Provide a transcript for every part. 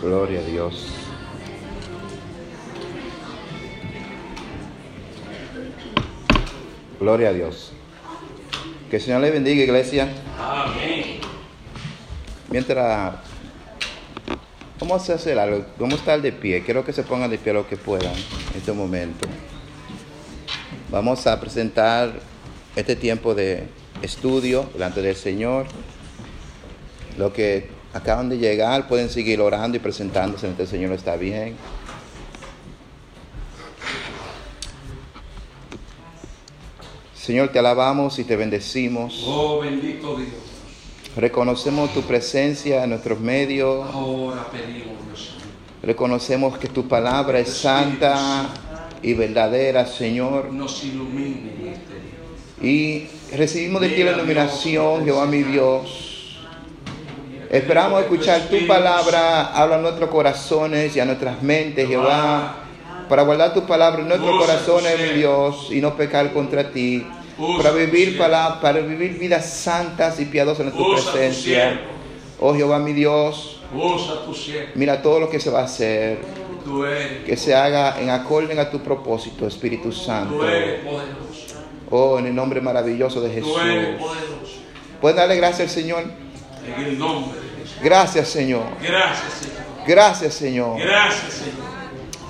Gloria a Dios. Gloria a Dios. Que el Señor le bendiga, iglesia. Amén. Mientras vamos a hacer algo, vamos a estar de pie. Quiero que se pongan de pie lo que puedan en este momento. Vamos a presentar este tiempo de estudio delante del Señor. Los que acaban de llegar pueden seguir orando y presentándose ante el Señor está bien. Señor, te alabamos y te bendecimos. Oh, bendito Dios. Reconocemos tu presencia en nuestros medios. Ahora pedimos, Dios. Reconocemos que tu palabra es santa y verdadera, Señor. Nos ilumine este. Y recibimos de ti la iluminación, Jehová mi Dios. Esperamos escuchar tu palabra, habla a nuestros corazones y a nuestras mentes, Jehová, para guardar tu palabra en nuestros corazones, mi Dios, y no pecar contra ti, para vivir, pala- para vivir vidas santas y piadosas en tu presencia. Oh Jehová mi Dios, mira todo lo que se va a hacer, que se haga en acorde a tu propósito, Espíritu Santo. Oh, en el nombre maravilloso de Jesús. ¿Pueden darle gracias al Señor? En el nombre de Jesús. Gracias, Señor. Gracias, Señor. Gracias, Señor. Gracias, Señor.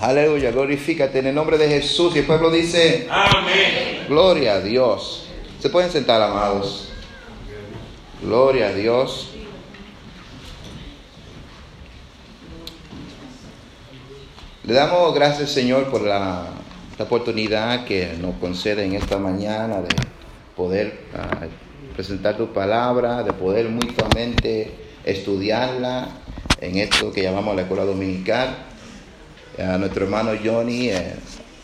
Aleluya, glorifícate en el nombre de Jesús. Y el pueblo dice, Amén. gloria a Dios. Se pueden sentar, amados. Gloria a Dios. Le damos gracias, Señor, por la, la oportunidad que nos concede en esta mañana de poder ah, presentar tu palabra, de poder mutuamente estudiarla en esto que llamamos la escuela dominical. A nuestro hermano Johnny eh,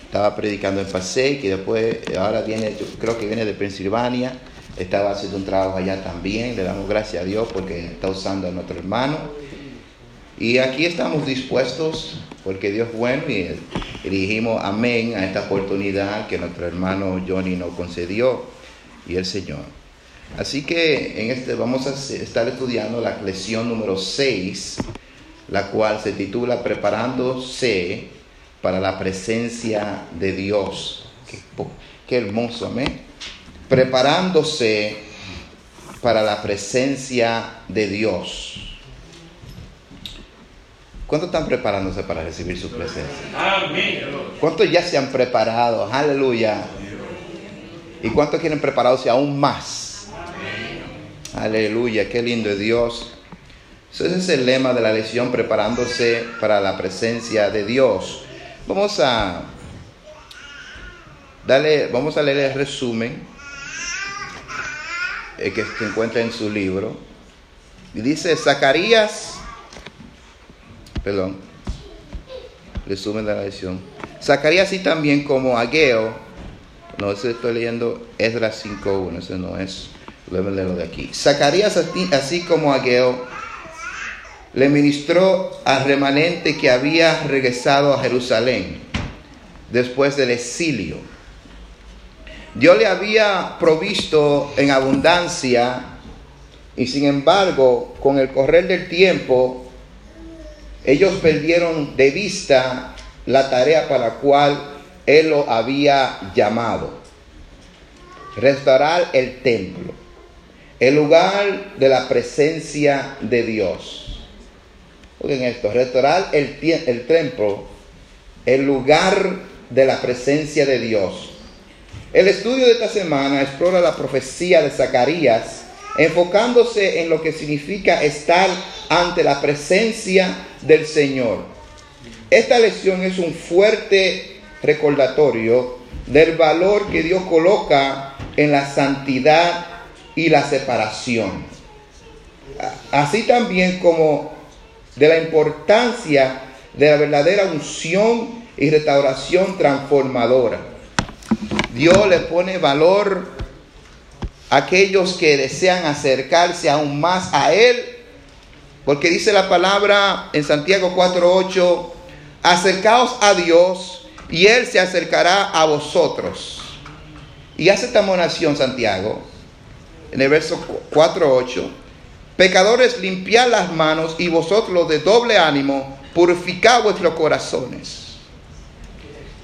estaba predicando en Passaic y después eh, ahora viene, creo que viene de Pensilvania, estaba haciendo un trabajo allá también. Le damos gracias a Dios porque está usando a nuestro hermano. Y aquí estamos dispuestos porque Dios es bueno y, y dijimos amén a esta oportunidad que nuestro hermano Johnny nos concedió y el Señor. Así que en este vamos a estar estudiando la lección número 6, la cual se titula Preparándose para la presencia de Dios. Qué, hermoso, amén. Preparándose para la presencia de Dios. ¿Cuántos están preparándose para recibir su presencia? ¿Cuántos ya se han preparado? Aleluya. ¿Y cuántos quieren prepararse aún más? Aleluya, qué lindo es Dios. Ese es el lema de la lección, preparándose para la presencia de Dios. Vamos a darle, vamos a leer el resumen eh, que se encuentra en su libro. Y dice Zacarías, perdón, resumen de la lección. Zacarías y también como Ageo, no ese estoy leyendo Esdras 5.1, ese no es, Zacarías así como Ageo le ministró al remanente que había regresado a Jerusalén después del exilio. Dios le había provisto en abundancia y sin embargo, con el correr del tiempo, ellos perdieron de vista la tarea para la cual Él lo había llamado. Restaurar el templo, el lugar de la presencia de Dios. Oigan esto, restaurar el, el templo, el lugar de la presencia de Dios. El estudio de esta semana explora la profecía de Zacarías, enfocándose en lo que significa estar ante la presencia del Señor. Esta lección es un fuerte recordatorio del valor que Dios coloca en la santidad y la separación. Así también como de la importancia de la verdadera unción y restauración transformadora. Dios le pone valor a aquellos que desean acercarse aún más a Él, porque dice la palabra en Santiago 4:8, acercaos a Dios y Él se acercará a vosotros. Y hace esta monación Santiago, en el verso 4:8, Pecadores, limpiad las manos y vosotros de doble ánimo, purificad vuestros corazones.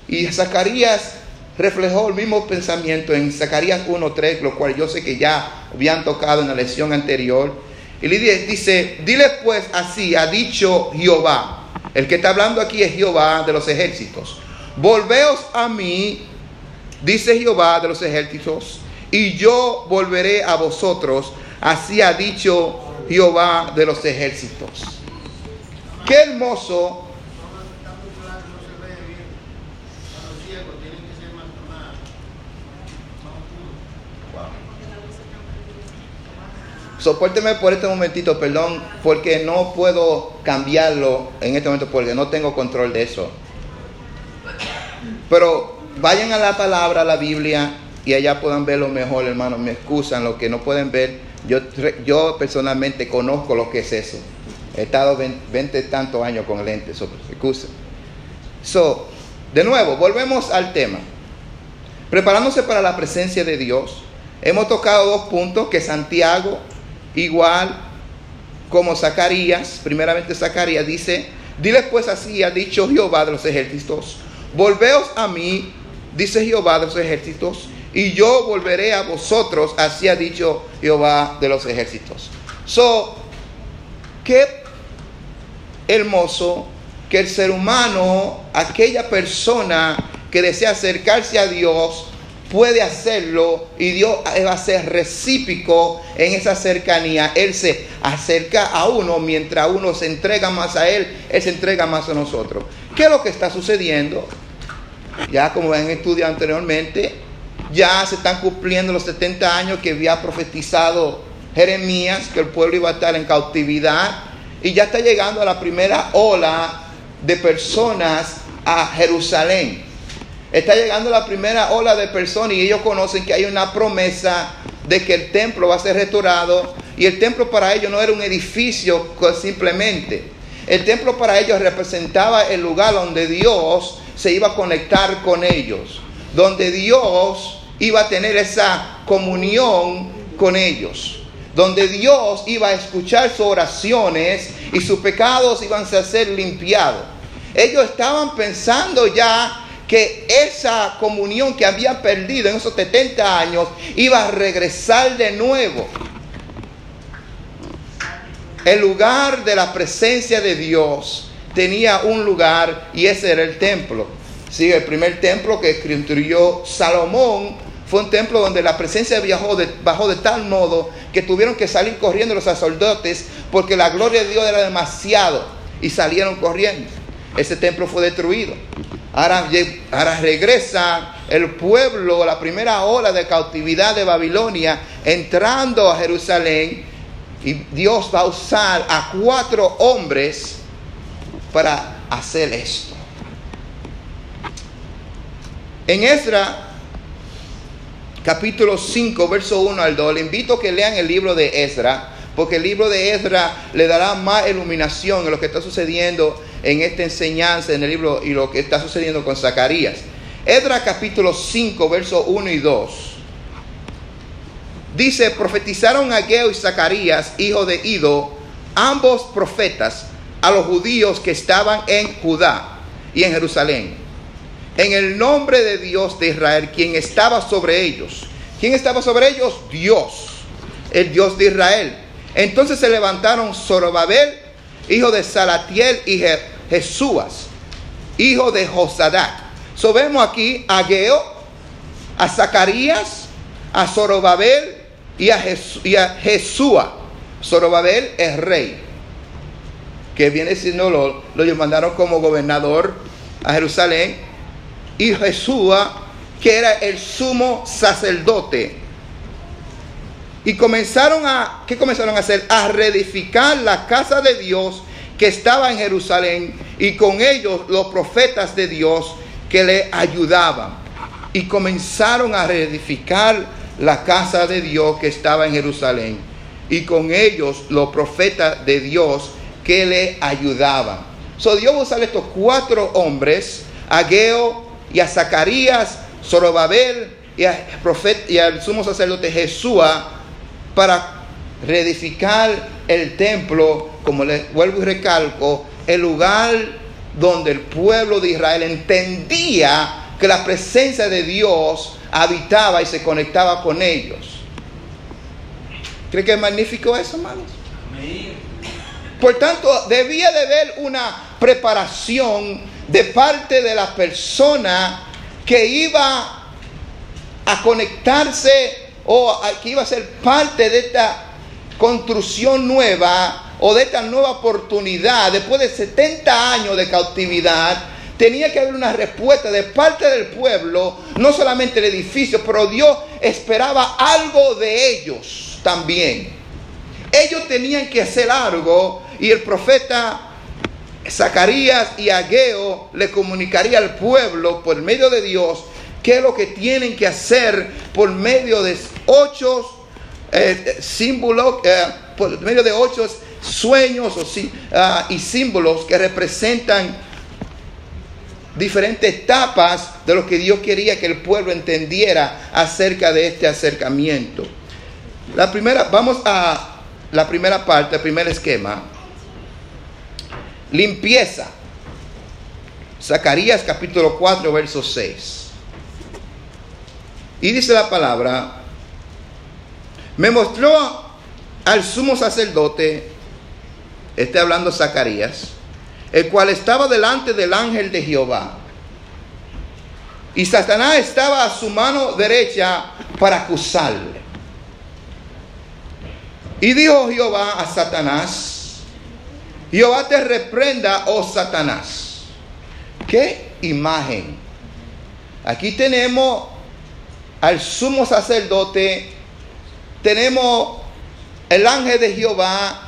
Y Zacarías reflejó el mismo pensamiento en Zacarías 1.3, lo cual yo sé que ya habían tocado en la lección anterior. Y le dice, dile pues así, ha dicho Jehová. El que está hablando aquí es Jehová de los ejércitos. Volveos a mí, dice Jehová de los ejércitos, y yo volveré a vosotros. Así ha dicho Jehová de los ejércitos. Qué hermoso Soporteme por este momentito, perdón, porque no puedo cambiarlo en este momento porque no tengo control de eso. Pero vayan a la palabra, a la Biblia, y allá puedan verlo mejor, hermano. Me excusan lo que no pueden ver. Yo, yo personalmente conozco lo que es eso. He estado 20, tantos años con lentes, so, excusa. So, de nuevo, volvemos al tema. Preparándose para la presencia de Dios. Hemos tocado dos puntos que Santiago igual como Zacarías, primeramente Zacarías dice, diles pues así, ha dicho Jehová de los ejércitos, volveos a mí, dice Jehová de los ejércitos, y yo volveré a vosotros, así ha dicho Jehová de los ejércitos. So, qué hermoso que el ser humano, aquella persona que desea acercarse a Dios, puede hacerlo y Dios va a ser recíproco en esa cercanía. Él se acerca a uno mientras uno se entrega más a Él, Él se entrega más a nosotros. ¿Qué es lo que está sucediendo? Ya como han estudiado anteriormente, ya se están cumpliendo los 70 años que había profetizado Jeremías, que el pueblo iba a estar en cautividad, y ya está llegando a la primera ola de personas a Jerusalén. Está llegando la primera ola de personas y ellos conocen que hay una promesa de que el templo va a ser restaurado y el templo para ellos no era un edificio simplemente. El templo para ellos representaba el lugar donde Dios se iba a conectar con ellos, donde Dios iba a tener esa comunión con ellos, donde Dios iba a escuchar sus oraciones y sus pecados iban a ser limpiados. Ellos estaban pensando ya que esa comunión que habían perdido en esos 70 años iba a regresar de nuevo. El lugar de la presencia de Dios tenía un lugar y ese era el templo. Sí, el primer templo que construyó Salomón fue un templo donde la presencia viajó de, bajó de tal modo que tuvieron que salir corriendo los sacerdotes porque la gloria de Dios era demasiado y salieron corriendo. Ese templo fue destruido. Ahora, regresa el pueblo, la primera ola de cautividad de Babilonia, entrando a Jerusalén. Y Dios va a usar a cuatro hombres para hacer esto. En Esdra, capítulo 5, verso 1 al 2, le invito a que lean el libro de Esdra, porque el libro de Esdra le dará más iluminación en lo que está sucediendo en esta enseñanza en el libro y lo que está sucediendo con Zacarías. Edra capítulo 5, versos 1 y 2. Dice, profetizaron Ageo y Zacarías, hijo de Ido, ambos profetas, a los judíos que estaban en Judá y en Jerusalén, en el nombre de Dios de Israel, quien estaba sobre ellos. ¿Quién estaba sobre ellos? Dios, el Dios de Israel. Entonces se levantaron Zorobabel, hijo de Salatiel y Jesúas, hijo de Josadac. So vemos aquí a Geo, a Zacarías, a Zorobabel y a, Jesúa. Zorobabel es rey, que viene siendo lo, lo mandaron como gobernador a Jerusalén, y Jesúa, que era el sumo sacerdote. Y comenzaron a, ¿qué comenzaron a hacer? A reedificar la casa de Dios que estaba en Jerusalén y con ellos los profetas de Dios que le ayudaban. Y comenzaron a reedificar la casa de Dios que estaba en Jerusalén. Y con ellos los profetas de Dios que le ayudaban. So Dios va a usar estos cuatro hombres, a Geo y a Zacarías, Zorobabel y, a profeta, y al sumo sacerdote Jesúa, para reedificar el templo, como les vuelvo y recalco, el lugar donde el pueblo de Israel entendía que la presencia de Dios habitaba y se conectaba con ellos. ¿Cree que es magnífico eso, hermanos? Por tanto, debía de haber una preparación de parte de la persona que iba a conectarse o que iba a ser parte de esta construcción nueva o de esta nueva oportunidad después de 70 años de cautividad. Tenía que haber una respuesta de parte del pueblo, no solamente el edificio, pero Dios esperaba algo de ellos también. Ellos tenían que hacer algo y el profeta Zacarías y Ageo le comunicaría al pueblo por medio de Dios qué es lo que tienen que hacer por medio de ocho eh, símbolos, eh, por medio de ocho sueños ah, y símbolos que representan diferentes etapas de lo que Dios quería que el pueblo entendiera acerca de este acercamiento. La primera, vamos a la primera parte, el primer esquema. Limpieza. Zacarías capítulo 4, verso 6. Y dice la palabra, me mostró al sumo sacerdote, está hablando Zacarías, el cual estaba delante del ángel de Jehová. Y Satanás estaba a su mano derecha para acusarle. Y dijo Jehová a Satanás, Jehová te reprenda, oh Satanás. ¿Qué imagen? Aquí tenemos al sumo sacerdote, tenemos el ángel de Jehová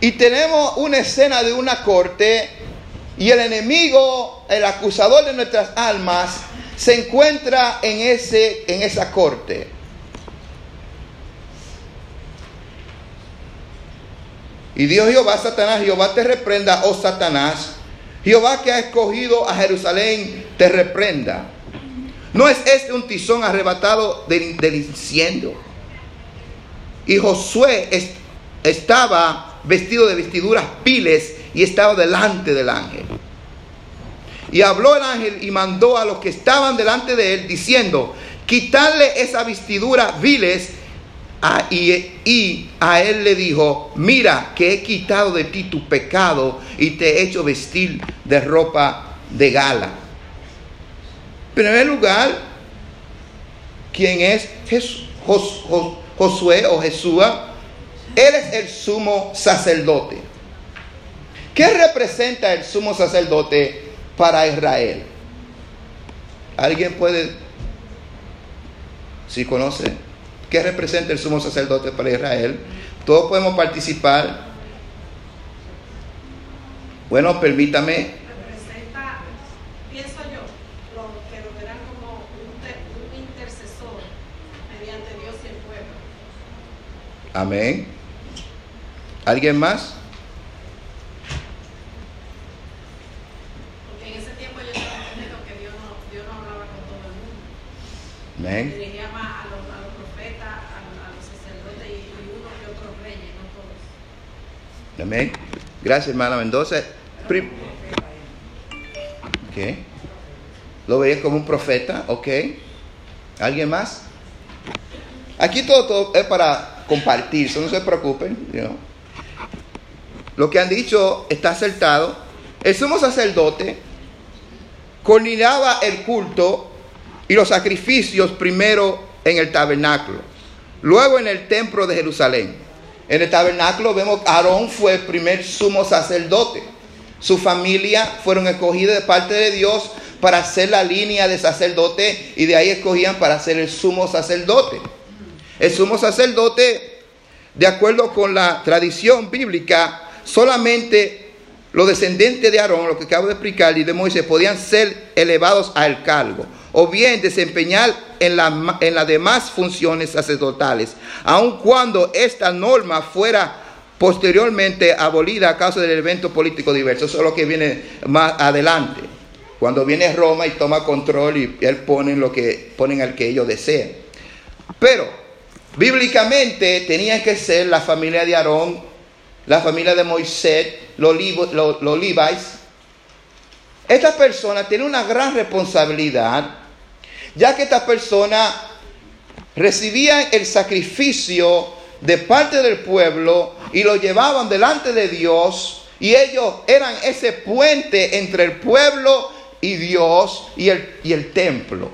y tenemos una escena de una corte y el enemigo, el acusador de nuestras almas, se encuentra en, ese, en esa corte. Y Dios Jehová Satanás, Jehová te reprenda, oh Satanás. Jehová que ha escogido a Jerusalén, te reprenda. ¿No es este un tizón arrebatado del, del incendio? Y Josué es- estaba vestido de vestiduras piles y estaba delante del ángel. Y habló el ángel y mandó a los que estaban delante de él diciendo, quitarle esa vestidura viles. A- y, a él le dijo, mira que he quitado de ti tu pecado y te he hecho vestir de ropa de gala. En primer lugar, ¿quién es Jes- Jos- Jos- Josué o Jesúa? Él es el sumo sacerdote. ¿Qué representa el sumo sacerdote para Israel? ¿Alguien puede, si conoce, qué representa el sumo sacerdote para Israel? Todos podemos participar. Bueno, permítame. representa, pienso yo, lo que lo verán como un, un intercesor mediante Dios y el pueblo. Amén. ¿Alguien más? Porque en ese tiempo yo tengo entendido que Dios no, Dios no hablaba con todo el mundo. Amén. Dirigía más a los, a los profetas, a, a los sacerdotes y, y uno que otros reyes, no todos. Amén. Gracias, hermana Mendoza. Prim-. Lo veía como un profeta, ok. ¿Alguien más? Aquí todo, es para compartir, no se preocupen. Lo que han dicho está acertado. El sumo sacerdote coordinaba el culto y los sacrificios primero en el tabernáculo, luego en el templo de Jerusalén. En el tabernáculo vemos que Aarón fue el primer sumo sacerdote. Su familia fueron escogidas de parte de Dios para hacer la línea de sacerdote y de ahí escogían para ser el sumo sacerdote. El sumo sacerdote, de acuerdo con la tradición bíblica, solamente los descendientes de Aarón, lo que acabo de explicar, y de Moisés, podían ser elevados al cargo, o bien desempeñar en, en las demás funciones sacerdotales, aun cuando esta norma fuera posteriormente abolida a causa del evento político diverso. Eso es lo que viene más adelante. Cuando viene Roma y toma control y él ponen lo que ponen al que ellos deseen. Pero bíblicamente tenían que ser la familia de Aarón, la familia de Moisés, los, los, los Levites. Estas personas tienen una gran responsabilidad, ya que estas personas recibían el sacrificio de parte del pueblo y lo llevaban delante de Dios y ellos eran ese puente entre el pueblo y Dios y el, y el templo.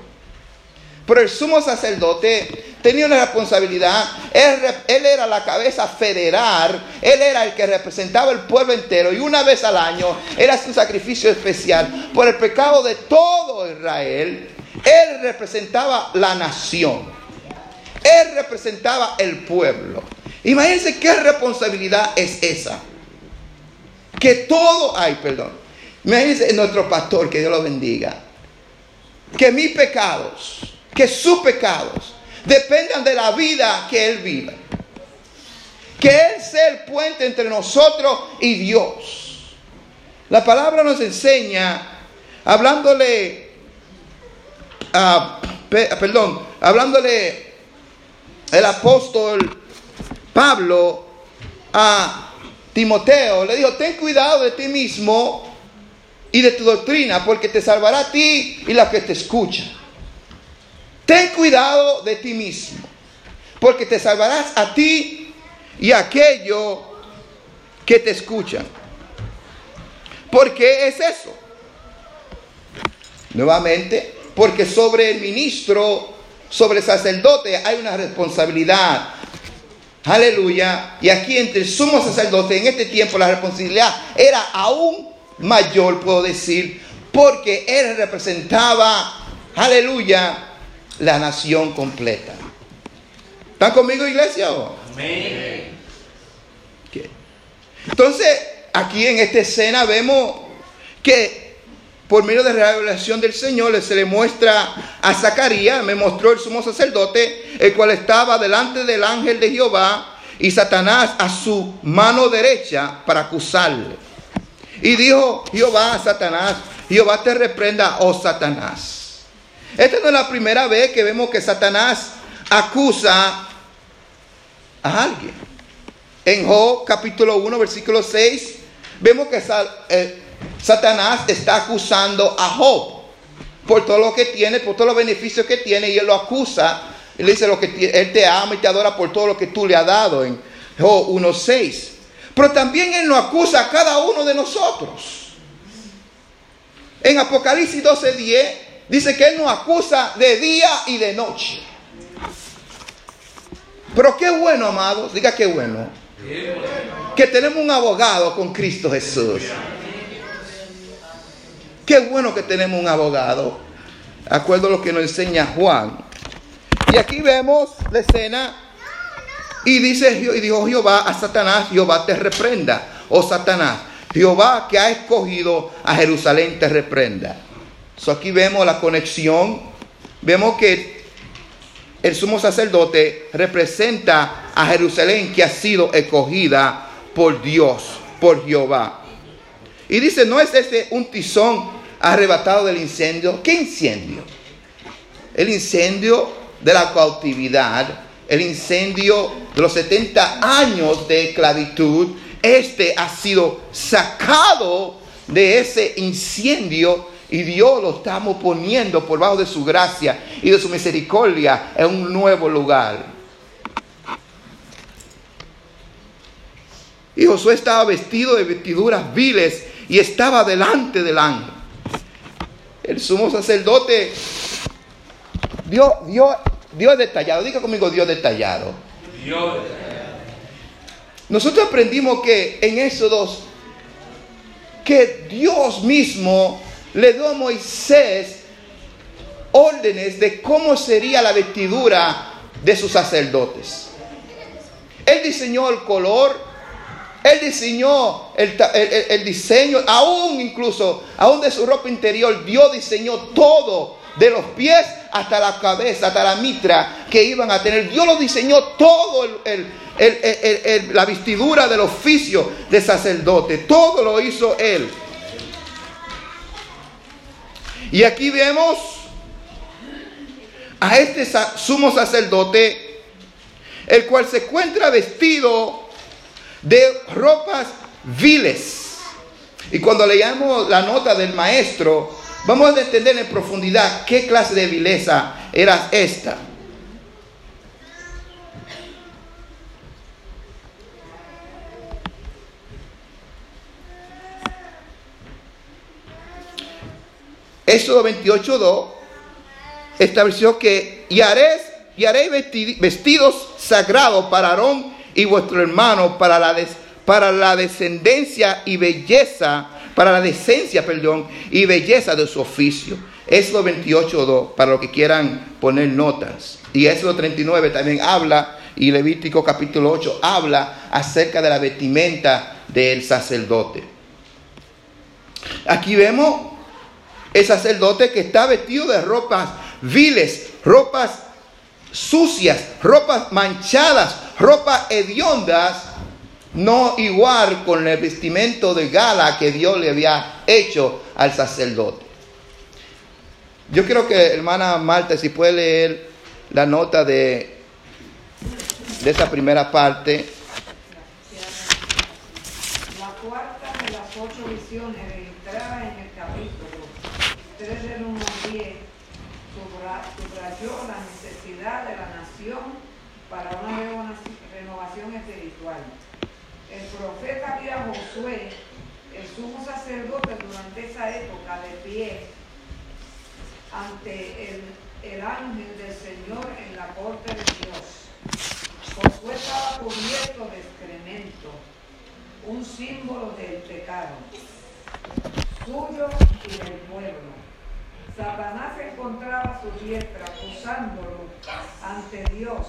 Pero el sumo sacerdote tenía una responsabilidad. Él, él era la cabeza federal. Él era el que representaba el pueblo entero. Y una vez al año era un sacrificio especial por el pecado de todo Israel. Él representaba la nación. Él representaba el pueblo. Imagínense qué responsabilidad es esa. Que todo, ay, perdón. Imagínense nuestro pastor, que Dios lo bendiga. Que mis pecados, que sus pecados, dependan de la vida que Él vive. Que Él sea el puente entre nosotros y Dios. La palabra nos enseña, hablándole, a, pe- perdón, hablándole el apóstol Pablo a Timoteo, le dijo, ten cuidado de ti mismo y de tu doctrina, porque te salvará a ti y la que te escucha. Ten cuidado de ti mismo, porque te salvarás a ti y a aquello que te escuchan. ¿Por qué es eso? Nuevamente, porque sobre el ministro, sobre el sacerdote hay una responsabilidad. Aleluya. Y aquí entre el sumo sacerdote en este tiempo la responsabilidad era aún mayor, puedo decir, porque él representaba, aleluya, la nación completa. ¿Están conmigo, iglesia? Amén. Entonces, aquí en esta escena vemos que por medio de la revelación del Señor se le muestra a Zacarías, me mostró el sumo sacerdote, el cual estaba delante del ángel de Jehová y Satanás a su mano derecha para acusarle. Y dijo Jehová a Satanás, Jehová te reprenda, oh Satanás. Esta no es la primera vez que vemos que Satanás acusa a alguien. En Job capítulo 1, versículo 6, vemos que eh, Satanás está acusando a Job por todo lo que tiene, por todos los beneficios que tiene, y él lo acusa. Él dice lo que él te ama y te adora por todo lo que tú le has dado en Job 1.6. Pero también él nos acusa a cada uno de nosotros. En Apocalipsis 12.10 dice que él nos acusa de día y de noche. Pero qué bueno, amados, diga qué bueno, que tenemos un abogado con Cristo Jesús. Qué bueno que tenemos un abogado, acuerdo a lo que nos enseña Juan. Y aquí vemos la escena y dice y dijo Jehová a Satanás, Jehová te reprenda, oh Satanás, Jehová que ha escogido a Jerusalén te reprenda. So, aquí vemos la conexión, vemos que el sumo sacerdote representa a Jerusalén que ha sido escogida por Dios, por Jehová. Y dice, ¿no es ese un tizón arrebatado del incendio? ¿Qué incendio? El incendio de la cautividad, el incendio de los 70 años de esclavitud. Este ha sido sacado de ese incendio y Dios lo estamos poniendo por bajo de su gracia y de su misericordia en un nuevo lugar. Y Josué estaba vestido de vestiduras viles y estaba delante del ángel. El sumo sacerdote Dios, Dios, Dios detallado. Diga conmigo Dios detallado. Dios. Nosotros aprendimos que en Éxodos que Dios mismo le dio a Moisés órdenes de cómo sería la vestidura de sus sacerdotes. Él diseñó el color, él diseñó el, el- el- diseño, aún incluso, aún de su ropa interior, Dios diseñó todo, de los pies hasta la cabeza, hasta la mitra que iban a tener. Dios lo diseñó todo el- el- la vestidura del oficio de sacerdote, todo lo hizo Él. Y aquí vemos a este sumo sacerdote el cual se encuentra vestido de ropas viles. Y cuando leamos la nota del maestro, vamos a entender en profundidad qué clase de vileza era esta. Éxodo 28.2 estableció que y haréis, vestidos sagrados para Aarón y vuestro hermano para la, para la descendencia y belleza, para la decencia, perdón, y belleza de su oficio. Éxodo 28.2 para los que quieran poner notas. Y Éxodo 39 también habla, y Levítico capítulo 8 habla acerca de la vestimenta del sacerdote. Aquí vemos el sacerdote que está vestido de ropas viles, ropas sucias, ropas manchadas, ropas hediondas, no igual con el vestimento de gala que Dios le había hecho al sacerdote. Yo quiero que hermana Marta, si puede leer la nota de, de esa primera parte. La cuarta de las ocho visiones registradas en el capítulo 3 del 1 al 10 subra- subrayó la necesidad de la nación para una renova- renovación espiritual. El profeta vio a Josué, el sumo sacerdote durante esa época de pie ante el, el ángel del Señor en la corte de Dios. Josué estaba cubierto de excremento, un símbolo del pecado, suyo y del pueblo. Satanás encontraba su diestra acusándolo ante Dios.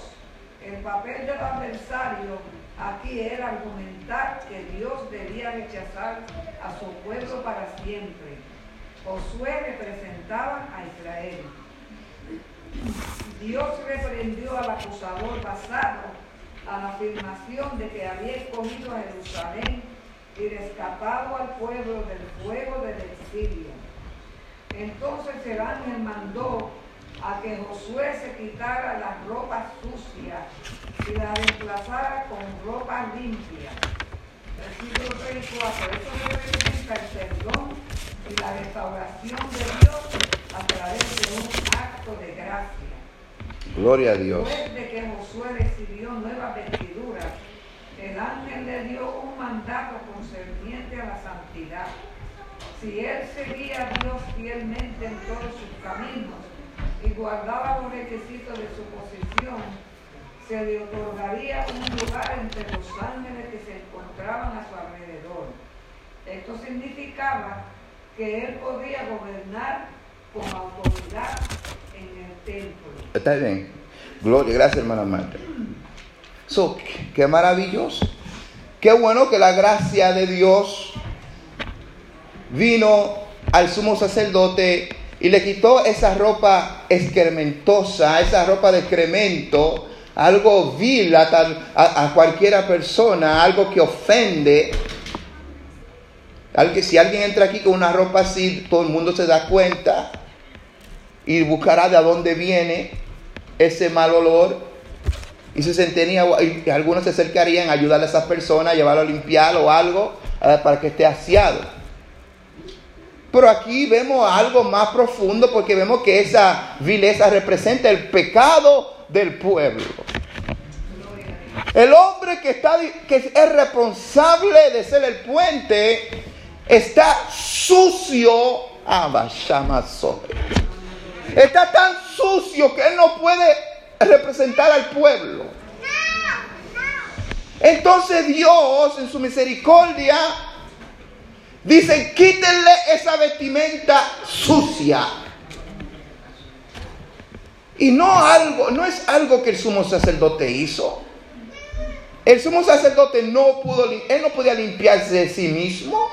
El papel del adversario aquí era argumentar que Dios debía rechazar a su pueblo para siempre. Josué representaba a Israel. Dios reprendió al acusador basado a la afirmación de que había escogido a Jerusalén y rescatado al pueblo del fuego del exilio. Entonces el ángel mandó a que Josué se quitara las ropas sucias y las reemplazara con ropas limpias. Versículo 34. Eso representa el perdón y la restauración de Dios a través de un acto de gracia. Gloria a Dios. Después de que Josué recibió nuevas vestiduras, el ángel le dio un mandato concerniente a la santidad. Si él seguía a Dios fielmente en todos sus caminos y guardaba los requisitos de su posición, se le otorgaría un lugar entre los ángeles que se encontraban a su alrededor. Esto significaba que él podía gobernar con autoridad en el templo. Está bien. Gloria, gracias hermana Marta. So, qué maravilloso. Qué bueno que la gracia de Dios vino al sumo sacerdote y le quitó esa ropa excrementosa, esa ropa de excremento, algo vil a, a, cualquiera persona, algo que ofende. Algo- Si alguien entra aquí con una ropa así, todo el mundo se da cuenta y buscará de dónde viene ese mal olor. Y se sentiría, y algunos se acercarían a ayudarle a esa persona, a llevarlo a limpiar o algo para que esté aseado. Pero aquí vemos algo más profundo porque vemos que esa vileza representa el pecado del pueblo. El hombre que, está, que es responsable de ser el puente está sucio. Abashamazoe. Está tan sucio que él no puede representar al pueblo. Entonces Dios en su misericordia dice, quítenle esa vestimenta sucia. Y no algo, no es algo que el sumo sacerdote hizo. El sumo sacerdote no pudo, él no podía limpiarse de sí mismo.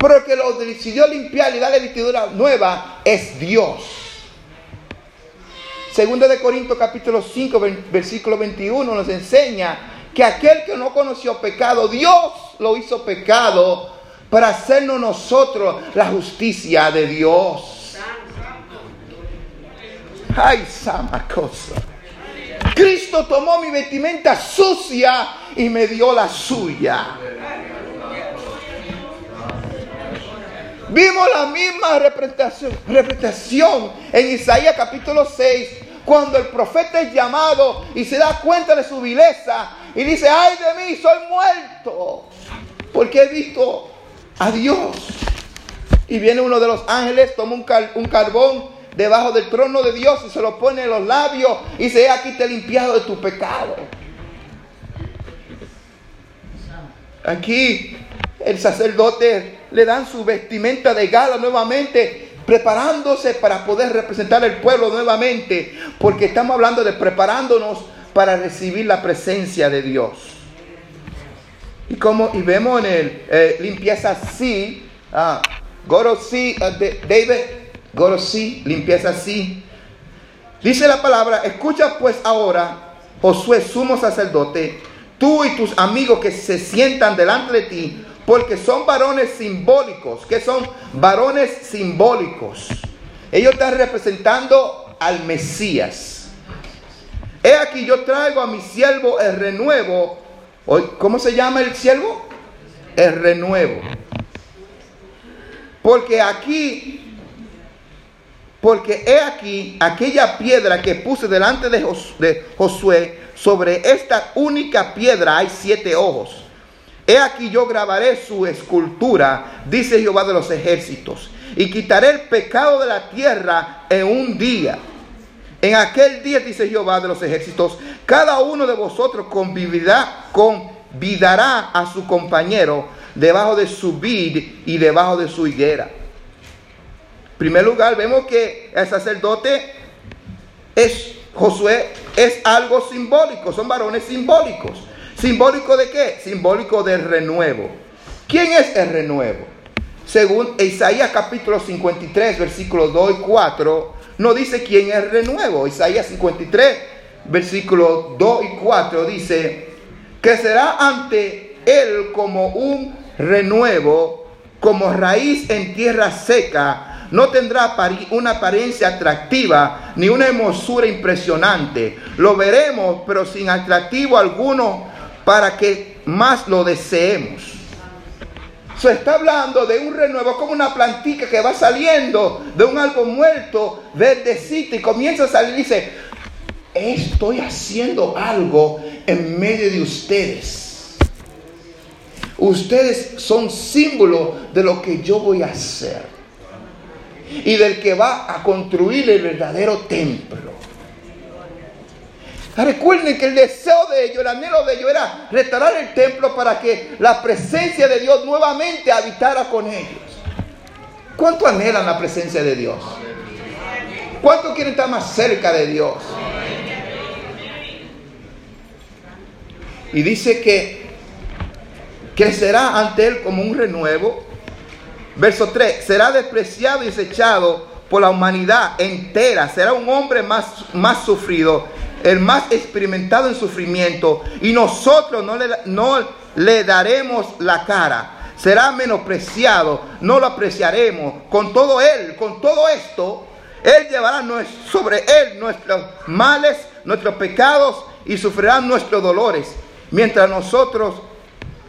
Pero el que lo decidió limpiar y darle vestidura nueva es Dios. Segunda de Corintios capítulo 5, ver- versículo 21 nos enseña que aquel que no conoció pecado, Dios lo hizo pecado para hacernos nosotros la justicia de Dios. Ay, sama cosa. Cristo tomó mi vestimenta sucia y me dio la suya. Vimos la misma representación, en Isaías capítulo 6, cuando el profeta es llamado y se da cuenta de su vileza y dice, ay de mí, soy muerto, porque he visto a Dios. Y viene uno de los ángeles, toma un, un carbón debajo del trono de Dios y se lo pone en los labios y dice, "He aquí te he limpiado de tu pecado. Aquí el sacerdote le dan su vestimenta de gala nuevamente, preparándose para poder representar al pueblo nuevamente, porque estamos hablando de preparándonos para recibir la presencia de Dios. Y como y vemos en el eh, limpieza sí, ah, go to see, ah, de- David, go to see, limpieza sí. Dice la palabra, escucha pues ahora, Josué, sumo sacerdote, tú y tus amigos que se sientan delante de ti, porque son varones simbólicos, que son varones simbólicos. Ellos están representando al Mesías. He aquí yo traigo a mi siervo el renuevo. Hoy, ¿Cómo se llama el siervo? El renuevo. Porque aquí, porque he aquí aquella piedra que puse delante de, Jos- de Josué, sobre esta única piedra hay siete ojos. He aquí yo grabaré su escultura, dice Jehová de los ejércitos, y quitaré el pecado de la tierra en un día. En aquel día, dice Jehová de los ejércitos, cada uno de vosotros convivirá, convidará a su compañero debajo de su vid y debajo de su higuera. En primer lugar, vemos que el sacerdote es Josué es algo simbólico, son varones simbólicos. ¿Simbólico de qué? Simbólico del renuevo. ¿Quién es el renuevo? Según Isaías capítulo 53, versículos 2 y 4, no dice quién es renuevo. Isaías 53, versículos 2 y 4 dice que será ante él como un renuevo, como raíz en tierra seca, no tendrá una apariencia atractiva ni una hermosura impresionante. Lo veremos, pero sin atractivo alguno para que más lo deseemos. Se está hablando de un renuevo como una plantica que va saliendo de un árbol muerto, verdecito, y comienza a salir y dice, estoy haciendo algo en medio de ustedes. Ustedes son símbolo de lo que yo voy a hacer y del que va a construir el verdadero templo. Recuerden que el deseo de ellos, el anhelo de ellos era restaurar el templo para que la presencia de Dios nuevamente habitara con ellos. ¿Cuánto anhelan la presencia de Dios? ¿Cuánto quieren estar más cerca de Dios? Y dice que crecerá ante él como un renuevo. Verso 3, será despreciado y desechado por la humanidad entera. Será un hombre más, más sufrido, el más experimentado en sufrimiento. Y nosotros no le, no le daremos la cara. Será menospreciado, no lo apreciaremos. Con todo él, con todo esto, él llevará sobre él nuestros males, nuestros pecados y sufrirá nuestros dolores. Mientras nosotros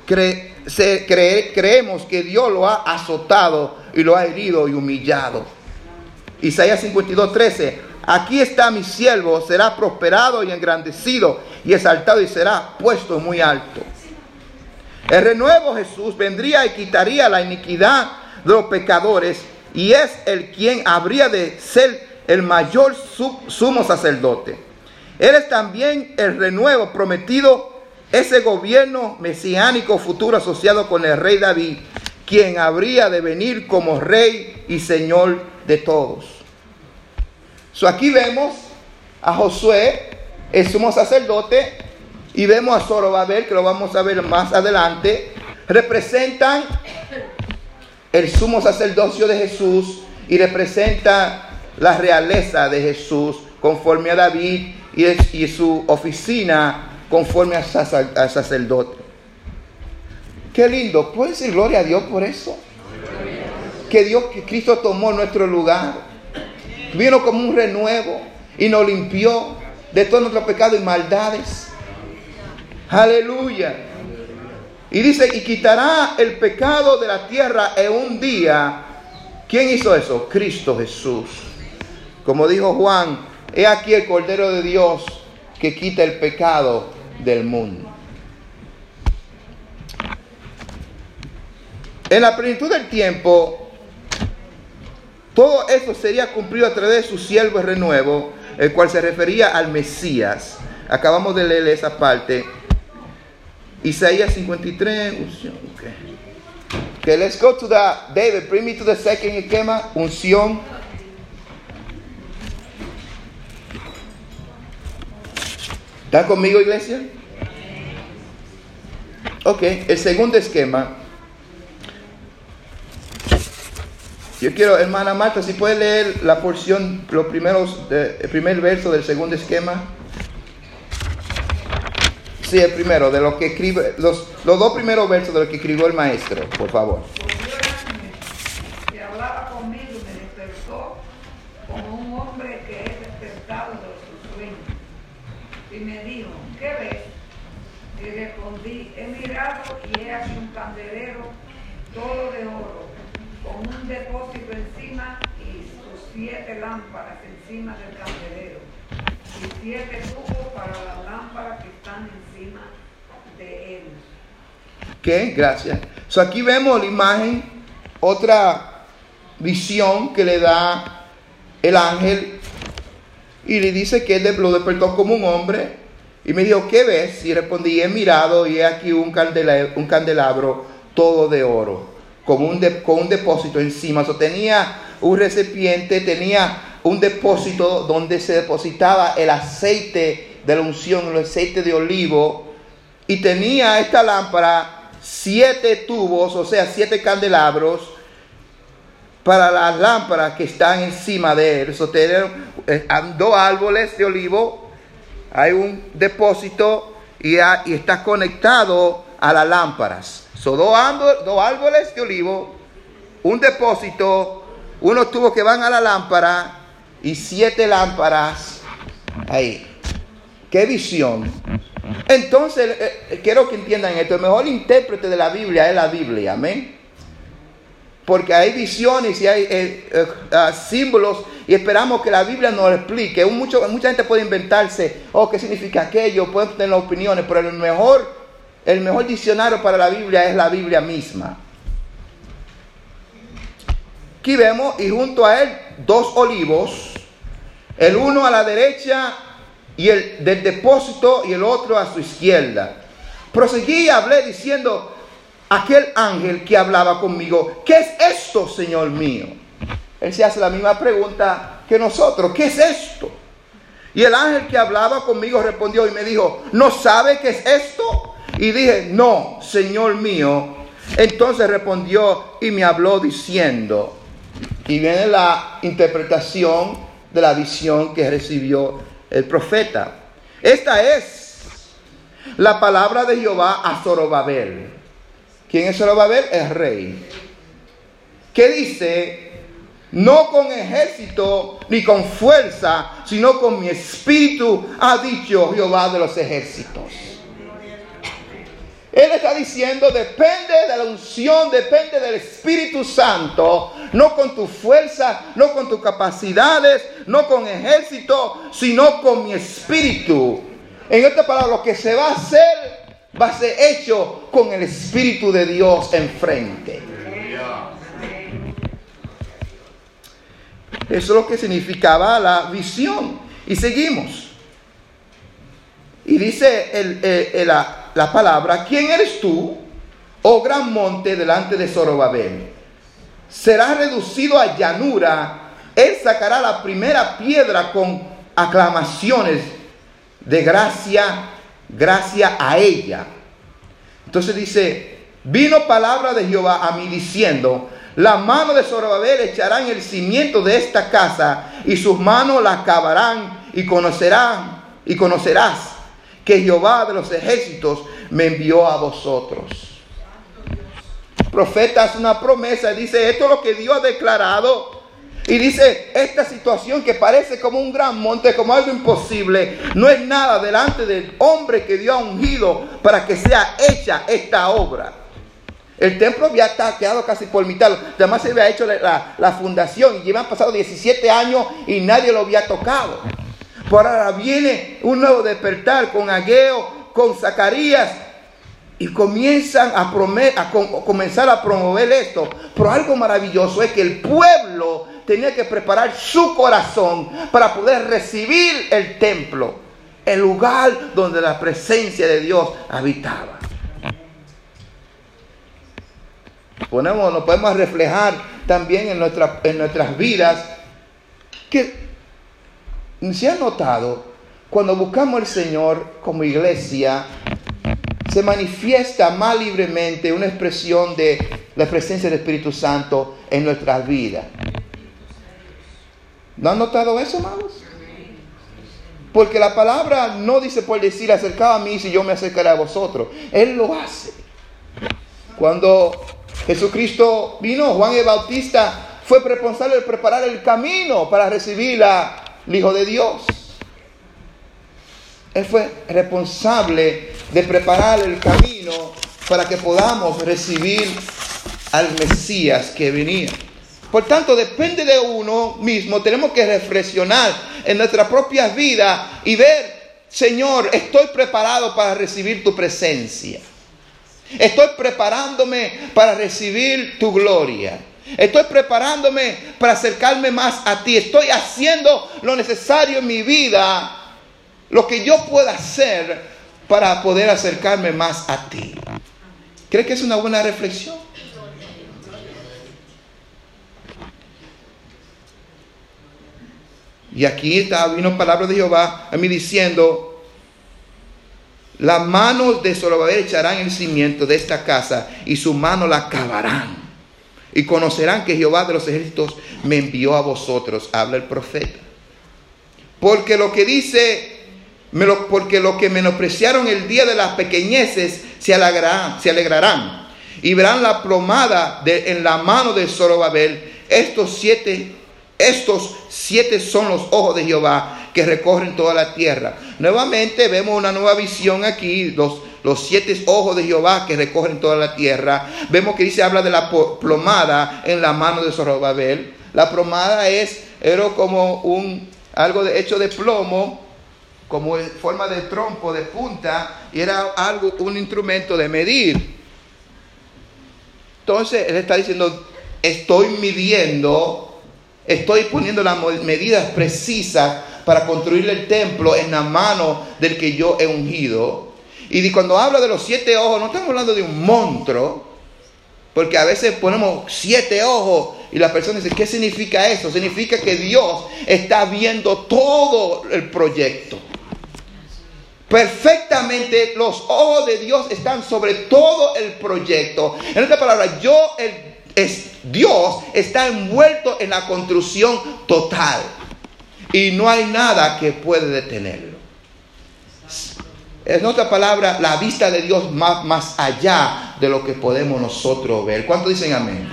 creemos que Dios lo ha azotado y lo ha herido y humillado. Isaías 52, 13. Aquí está mi siervo, será prosperado y engrandecido y exaltado y será puesto muy alto. El renuevo Jesús vendría y quitaría la iniquidad de los pecadores y es el quien habría de ser el mayor su- sumo sacerdote. Él es también el renuevo prometido, ese gobierno mesiánico futuro asociado con el rey David, quien habría de venir como rey y señor de todos. So, aquí vemos a Josué, el sumo sacerdote, y vemos a Zorobabel, que lo vamos a ver más adelante, representan el sumo sacerdocio de Jesús y representa la realeza de Jesús conforme a David y, su oficina conforme al sacerdote. Qué lindo, ¿puedes decir gloria a Dios por eso? Que Dios, que Cristo tomó nuestro lugar, vino como un renuevo y nos limpió de todos nuestros pecados y maldades. Aleluya. Y dice, y quitará el pecado de la tierra en un día. ¿Quién hizo eso? Cristo Jesús. Como dijo Juan, he aquí el Cordero de Dios que quita el pecado del mundo. En la plenitud del tiempo, todo esto sería cumplido a través de su siervo el renuevo, el cual se refería al Mesías. Acabamos de leer esa parte. Isaías 53. Unción. Okay. okay, let's go to the David. Bring me to the second esquema. Unción. ¿Están conmigo, iglesia? Ok, el segundo esquema. Yo quiero, hermana Marta, si puede leer la porción, los primeros, el primer verso del segundo esquema. Sí, el primero, de lo que escribe, los, los dos primeros versos de lo que escribió el maestro, por favor. Y he mirado y he aquí un candelero todo de oro, con un depósito encima y sus siete lámparas encima del candelero, y siete tubos para las lámparas que están encima de él. Ok, gracias. So aquí vemos la imagen, otra visión que le da el ángel y le dice que él lo despertó como un hombre y me dijo, ¿qué ves? Y respondí, he mirado y he aquí un, candela- un candelabro todo de oro, como un de- con un depósito encima. So, tenía un recipiente, tenía un depósito donde se depositaba el aceite de la unción, el aceite de olivo, y tenía esta lámpara siete tubos, o sea, siete candelabros para las lámparas que están encima de él. So, eh, dos árboles de olivo, hay un depósito y está conectado a las lámparas. Son dos, dos árboles de olivo, un depósito, unos tubos que van a la lámpara y siete lámparas ahí. ¡Qué visión! Entonces, eh, eh, quiero que entiendan esto. El mejor intérprete de la Biblia es la Biblia. Amén. Porque hay visiones y hay eh, eh, ah, símbolos y esperamos que la Biblia nos explique. Mucha gente puede inventarse, oh, qué significa aquello, pueden tener opiniones, pero el mejor, el mejor diccionario para la Biblia es la Biblia misma. Aquí vemos, y junto a él, dos olivos, el uno a la derecha y el del depósito y el otro a su izquierda. Proseguí y hablé diciendo, aquel ángel que hablaba conmigo, ¿qué es esto, Señor mío? Él se hace la misma pregunta que nosotros, ¿qué es esto? Y el ángel que hablaba conmigo respondió y me dijo, ¿no sabe qué es esto? Y dije, no, Señor mío. Entonces respondió y me habló diciendo, y viene la interpretación de la visión que recibió el profeta. Esta es la palabra de Jehová a Zorobabel. ¿Quién es Zorobabel? El rey. Que dice, no con ejército ni con fuerza, sino con mi espíritu, ha dicho Jehová de los ejércitos. Él está diciendo, depende de la unción, depende del Espíritu Santo, no con tu fuerza, no con tus capacidades, no con ejército, sino con mi espíritu. En esta palabra, lo que se va a hacer, va a ser hecho con el Espíritu de Dios enfrente. Eso es lo que significaba la visión. Y seguimos. Y dice el- el- la, la palabra, ¿quién eres tú, oh gran monte, delante de Zorobabel? Será reducido a llanura. Él sacará la primera piedra con aclamaciones de gracia, gracia a ella. Entonces dice, vino palabra de Jehová a mí diciendo, la mano de Zorobabel echará en el cimiento de esta casa y sus manos la acabarán y conocerán y conocerás que Jehová de los ejércitos me envió a vosotros. Profeta hace una promesa y dice, esto es lo que Dios ha declarado. Y dice, esta situación que parece como un gran monte, como algo imposible, no es nada delante del hombre que Dios ha ungido para que sea hecha esta obra. El templo había estado- quedado casi por mitad. Además se había hecho la, fundación y llevan pasado 17 años y nadie lo había tocado. Por ahora viene un nuevo despertar con Ageo, con Zacarías y comienzan a, a com- comenzar a promover esto. Pero algo maravilloso es que el pueblo tenía que preparar su corazón para poder recibir el templo, el lugar donde la presencia de Dios habitaba. Ponemos, nos podemos reflejar también en, nuestra- en nuestras vidas que se ha notado cuando buscamos al Señor como iglesia, se manifiesta más libremente una expresión de la presencia del Espíritu Santo en nuestras vidas. ¿No han notado eso, amados? Porque la palabra no dice por decir acercado a mí si yo me acercaré a vosotros. Él lo hace. Cuando Jesucristo vino, Juan el Bautista fue responsable de preparar el camino para recibir al Hijo de Dios. Él fue responsable de preparar el camino para que podamos recibir al Mesías que venía. Por tanto, depende de uno mismo. Tenemos que reflexionar en nuestras propias vidas y ver, Señor, estoy preparado para recibir tu presencia. Estoy preparándome para recibir tu gloria. Estoy preparándome para acercarme más a ti. Estoy haciendo lo necesario en mi vida, lo que yo pueda hacer para poder acercarme más a ti. ¿Crees que es una buena reflexión? Y aquí está, vino palabra de Jehová a mí diciendo, las manos de Zorobabel echarán el cimiento de esta casa y su mano la acabarán. Y conocerán que Jehová de los ejércitos me envió a vosotros, habla el profeta. Porque lo que dice, porque lo que menospreciaron el día de las pequeñeces se alegrarán, se alegrarán y verán la plomada de- en la mano de Zorobabel. Estos siete, estos siete son los ojos de Jehová que recorren toda la tierra. Nuevamente vemos una nueva visión aquí, los, los siete ojos de Jehová que recorren toda la tierra. Vemos que dice, habla de la plomada en la mano de Zorobabel. La plomada es, era como un, algo hecho de plomo, como en forma de trompo, de punta, y era algo, un instrumento de medir. Entonces él está diciendo, estoy midiendo, estoy poniendo las medidas precisas para construir el templo en la mano del que yo he ungido. Y cuando habla de los siete ojos, no estamos hablando de un monstruo, porque a veces ponemos siete ojos y la persona dice, ¿qué significa eso? Significa que Dios está viendo todo el proyecto. Perfectamente los ojos de Dios están sobre todo el proyecto. En otra palabra, yo, el, es, Dios está envuelto en la construcción total. Y no hay nada que puede detenerlo. En otra palabra, la vista de Dios más, más allá de lo que podemos nosotros ver. ¿Cuántos dicen amén?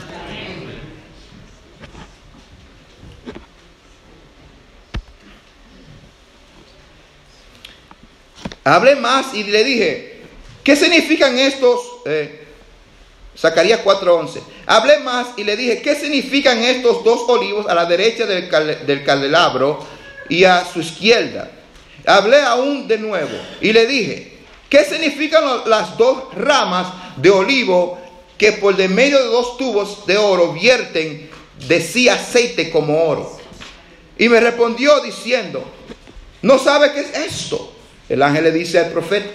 Hablé más y le dije, ¿qué significan estos? eh, Zacarías 4:11. Hablé más y le dije, ¿qué significan estos dos olivos a la derecha del, cal- del candelabro y a su izquierda? Hablé aún de nuevo y le dije, ¿qué significan las dos ramas de olivo que por de medio de dos tubos de oro vierten de sí aceite como oro? Y me respondió diciendo, ¿no sabe qué es esto? El ángel le dice al profeta.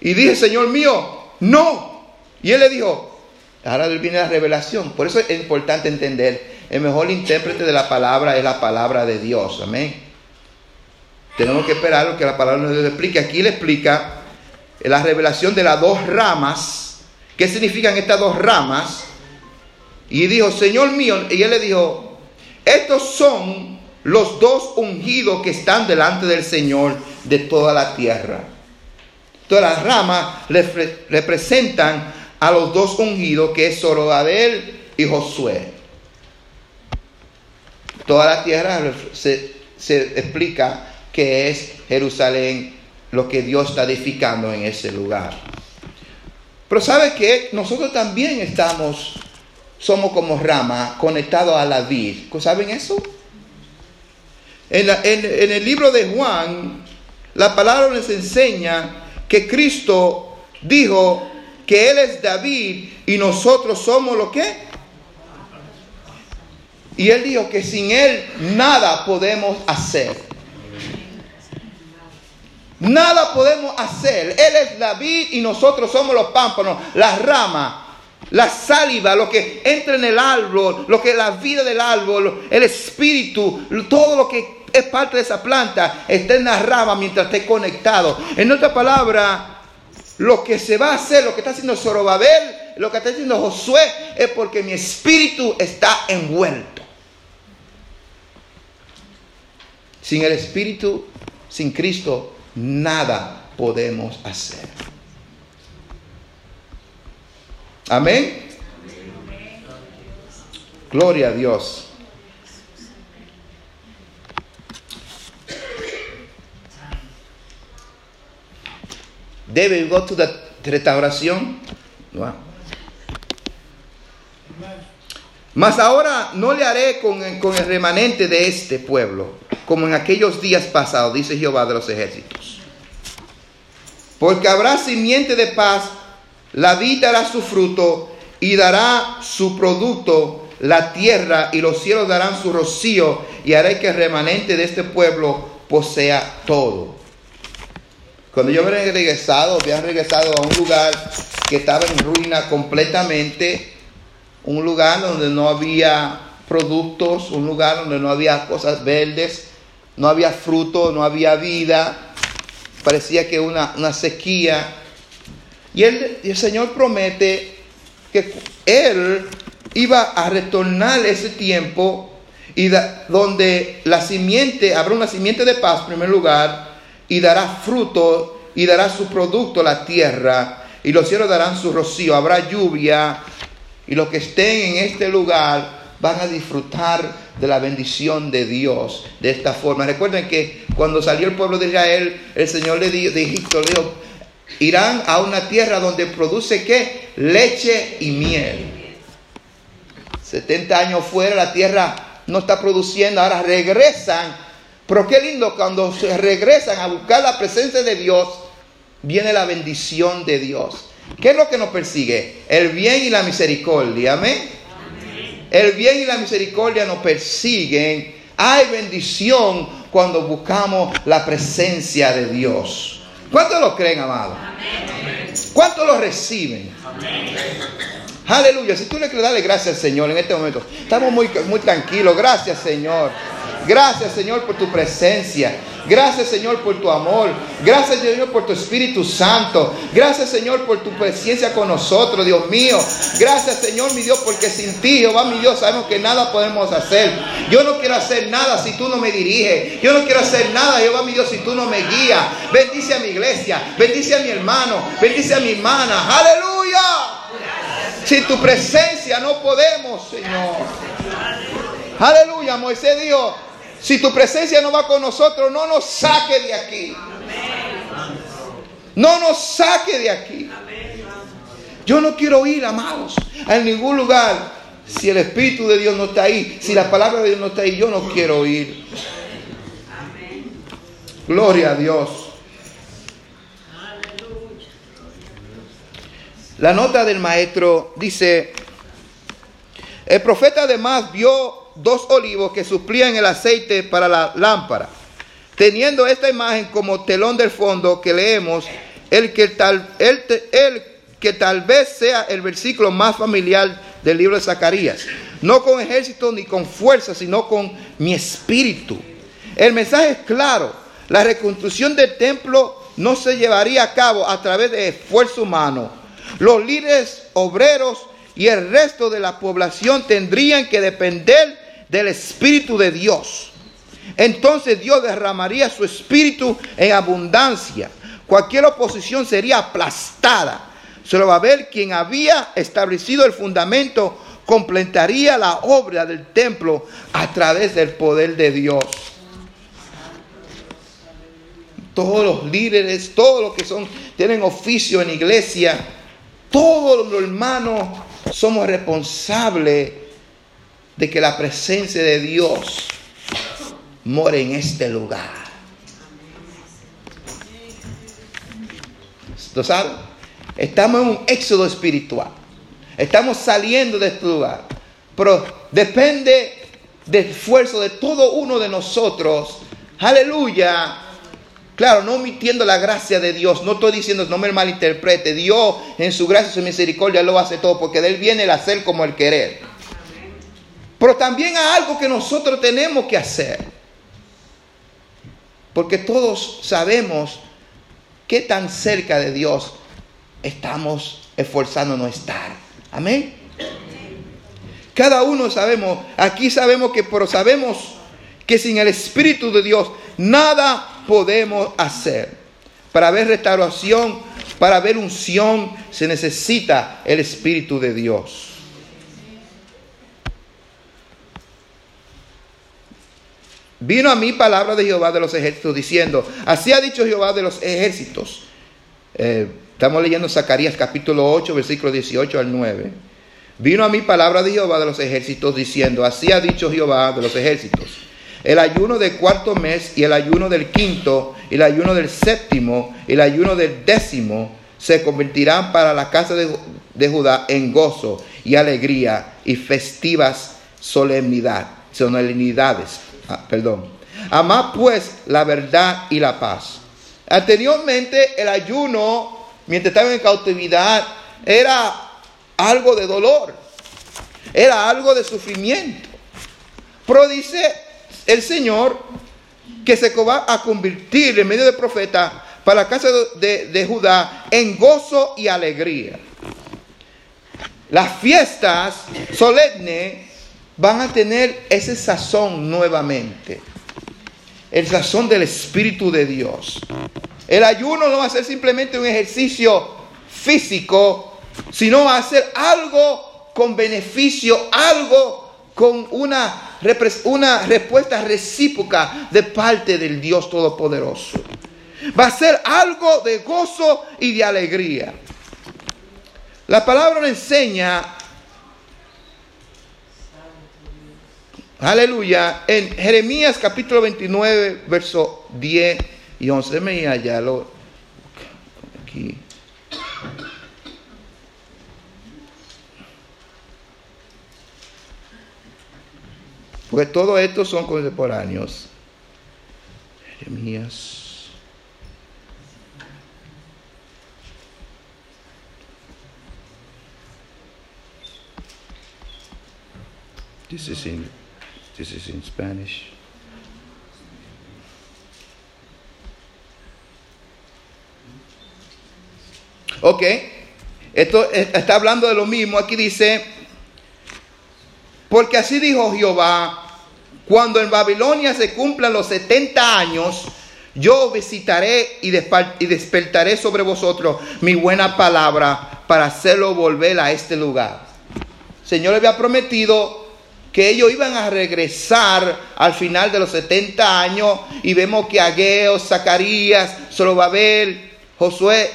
Y dije, Señor mío, no. Y él le dijo, ahora viene la revelación. Por eso es importante entender, el mejor intérprete de la palabra es la palabra de Dios. Amén. Tenemos que esperar lo que la palabra nos explique. Aquí le explica la revelación de las dos ramas. ¿Qué significan estas dos ramas? Y dijo, Señor mío, y él le dijo, estos son los dos ungidos que están delante del Señor de toda la tierra. Todas las ramas repre- representan a los dos ungidos que es Zorobabel y Josué. Toda la tierra se, se explica que es Jerusalén lo que Dios está edificando en ese lugar. Pero sabe que nosotros también estamos, somos como rama conectados a la vid. ¿Saben eso? En, en- el libro de Juan, la palabra nos enseña que Cristo dijo que Él es David y nosotros somos lo que. Y Él dijo que sin Él nada podemos hacer. Nada podemos hacer. Él es la vid y nosotros somos los pámpanos, las ramas, la saliva, lo que entra en el árbol, lo que es la vida del árbol, el espíritu, todo lo que es parte de esa planta está en la rama mientras esté conectado. En otra palabra, lo que se va a hacer, lo que está haciendo Zorobabel, lo que está haciendo Josué, es porque mi espíritu está envuelto. Sin el espíritu, sin Cristo, nada podemos hacer. Amén. Gloria a Dios. David, you go to the restauración. Wow. Mas ahora no le haré con, el remanente de este pueblo, como en aquellos días pasados, dice Jehová de los ejércitos. Porque habrá simiente de paz, la vid dará su fruto y dará su producto la tierra y los cielos darán su rocío y haré que el remanente de este pueblo posea todo. Cuando yo había regresado, había regresado a un lugar que estaba en ruina completamente, un lugar donde no había productos, un lugar donde no había cosas verdes, no había fruto, no había vida, parecía que una, una sequía. Y, él, y el Señor promete que Él iba a retornar ese tiempo y da- donde la simiente, habrá una simiente de paz en primer lugar, y dará fruto y dará su producto la tierra, y los cielos darán su rocío, habrá lluvia, y los que estén en este lugar van a disfrutar de la bendición de Dios de esta forma. Recuerden que cuando salió el pueblo de Israel, el Señor le dijo, de Egipto, le irán a una tierra donde produce qué? Leche y miel. 70 años fuera, la tierra no está produciendo, ahora regresan. Pero qué lindo cuando se regresan a buscar la presencia de Dios, viene la bendición de Dios. ¿Qué es lo que nos persigue? El bien y la misericordia. Amén. El bien y la misericordia nos persiguen. Hay bendición cuando buscamos la presencia de Dios. ¿Cuántos lo creen, amado? ¿Cuántos lo reciben? Aleluya. Si tú le quieres darle gracias al Señor en este momento, estamos muy, muy tranquilos. Gracias, Señor. Gracias, Señor, por tu presencia. Gracias, Señor, por tu amor. Gracias, Señor, por tu Espíritu Santo. Gracias, Señor, por tu presencia con nosotros, Dios mío. Gracias, Señor, mi Dios, porque sin ti, Jehová, mi Dios, sabemos que nada podemos hacer. Yo no quiero hacer nada si tú no me diriges. Yo no quiero hacer nada, Jehová, mi Dios, si tú no me guías. Bendice a mi iglesia. Bendice a mi hermano. Bendice a mi hermana. Aleluya. Sin tu presencia no podemos, Señor. Aleluya, Moisés dijo, si tu presencia no va con nosotros, no nos saque de aquí. No nos saque de aquí. Yo no quiero ir, amados, a ningún lugar. Si el Espíritu de Dios no está ahí, si la palabra de Dios no está ahí, yo no quiero ir. Gloria a Dios. La nota del maestro dice, el profeta además vio dos olivos que suplían el aceite para la lámpara. Teniendo esta imagen como telón del fondo que leemos, el que tal, el, el que tal vez sea el versículo más familiar del libro de Zacarías. No con ejército ni con fuerza, sino con mi espíritu. El mensaje es claro. La reconstrucción del templo no se llevaría a cabo a través de esfuerzo humano. Los líderes obreros y el resto de la población tendrían que depender del Espíritu de Dios. Entonces Dios derramaría su Espíritu en abundancia. Cualquier oposición sería aplastada. Ver quien había establecido el fundamento completaría la obra del templo a través del poder de Dios. Todos los líderes, todos los que son, tienen oficio en iglesia, todos los hermanos somos responsables de que la presencia de Dios more en este lugar. ¿Lo? Estamos en un éxodo espiritual. Estamos saliendo de este lugar. Pero depende del esfuerzo de todo uno de nosotros. Aleluya. Claro, no omitiendo la gracia de Dios. No estoy diciendo, no me malinterprete. Dios en su gracia y su misericordia lo hace todo. Porque de Él viene el hacer como el querer. Pero también hay algo que nosotros tenemos que hacer. Porque todos sabemos qué tan cerca de Dios estamos esforzándonos a estar. Amén. Cada uno sabemos, aquí sabemos que, pero sabemos que sin el Espíritu de Dios nada podemos hacer. Para ver restauración, para ver unción, se necesita el Espíritu de Dios. Vino a mí palabra de Jehová de los ejércitos diciendo, así ha dicho Jehová de los ejércitos. Eh, estamos leyendo Zacarías capítulo 8, versículo 18 al 9. Vino a mí palabra de Jehová de los ejércitos diciendo, así ha dicho Jehová de los ejércitos. El ayuno del cuarto mes y el ayuno del quinto y el ayuno del séptimo y el ayuno del décimo se convertirán para la casa de, de Judá en gozo y alegría y festivas solemnidad, solemnidades Ah, perdón. Amad pues la verdad y la paz. Anteriormente el ayuno, mientras estaban en cautividad, era algo de dolor, era algo de sufrimiento. Pero dice el Señor que se va a convertir en medio de profeta para la casa de, de Judá en gozo y alegría. Las fiestas solemnes van a tener ese sazón nuevamente. El sazón del Espíritu de Dios. El ayuno no va a ser simplemente un ejercicio físico, sino va a ser algo con beneficio, algo con una, una respuesta recíproca de parte del Dios Todopoderoso. Va a ser algo de gozo y de alegría. La palabra nos enseña Aleluya. En Jeremías capítulo 29, verso 10 y 11. me allá lo. Aquí. Porque todos estos son contemporáneos. Jeremías. This is in This is in Spanish. Ok, esto está hablando de lo mismo. Aquí dice, porque así dijo Jehová, cuando en Babilonia se cumplan los 70 años, yo visitaré y despertaré sobre vosotros mi buena palabra para hacerlo volver a este lugar. Señor había prometido que ellos iban a regresar al final de los 70 años y vemos que Ageo, Zacarías, Zorobabel, Josué,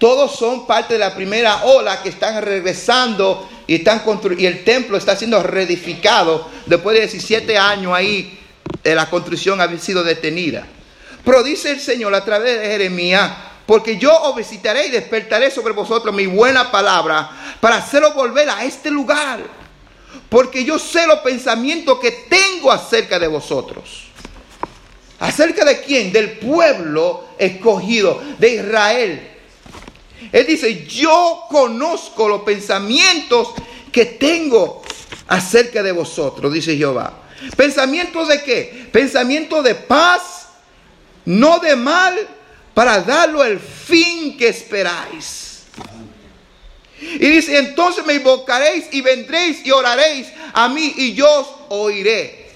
todos son parte de la primera ola que están regresando y, están y el templo está siendo reedificado después de 17 años ahí de la construcción había sido detenida. Pero dice el Señor a través de Jeremías, porque yo os visitaré y despertaré sobre vosotros mi buena palabra para haceros volver a este lugar porque yo sé los pensamientos que tengo acerca de vosotros. ¿Acerca de quién? Del pueblo escogido, de Israel. Él dice, yo conozco los pensamientos que tengo acerca de vosotros, dice Jehová. ¿Pensamientos de qué? Pensamientos de paz, no de mal, para darlo el fin que esperáis. Y dice, entonces me invocaréis y vendréis y oraréis a mí y yo os oiré.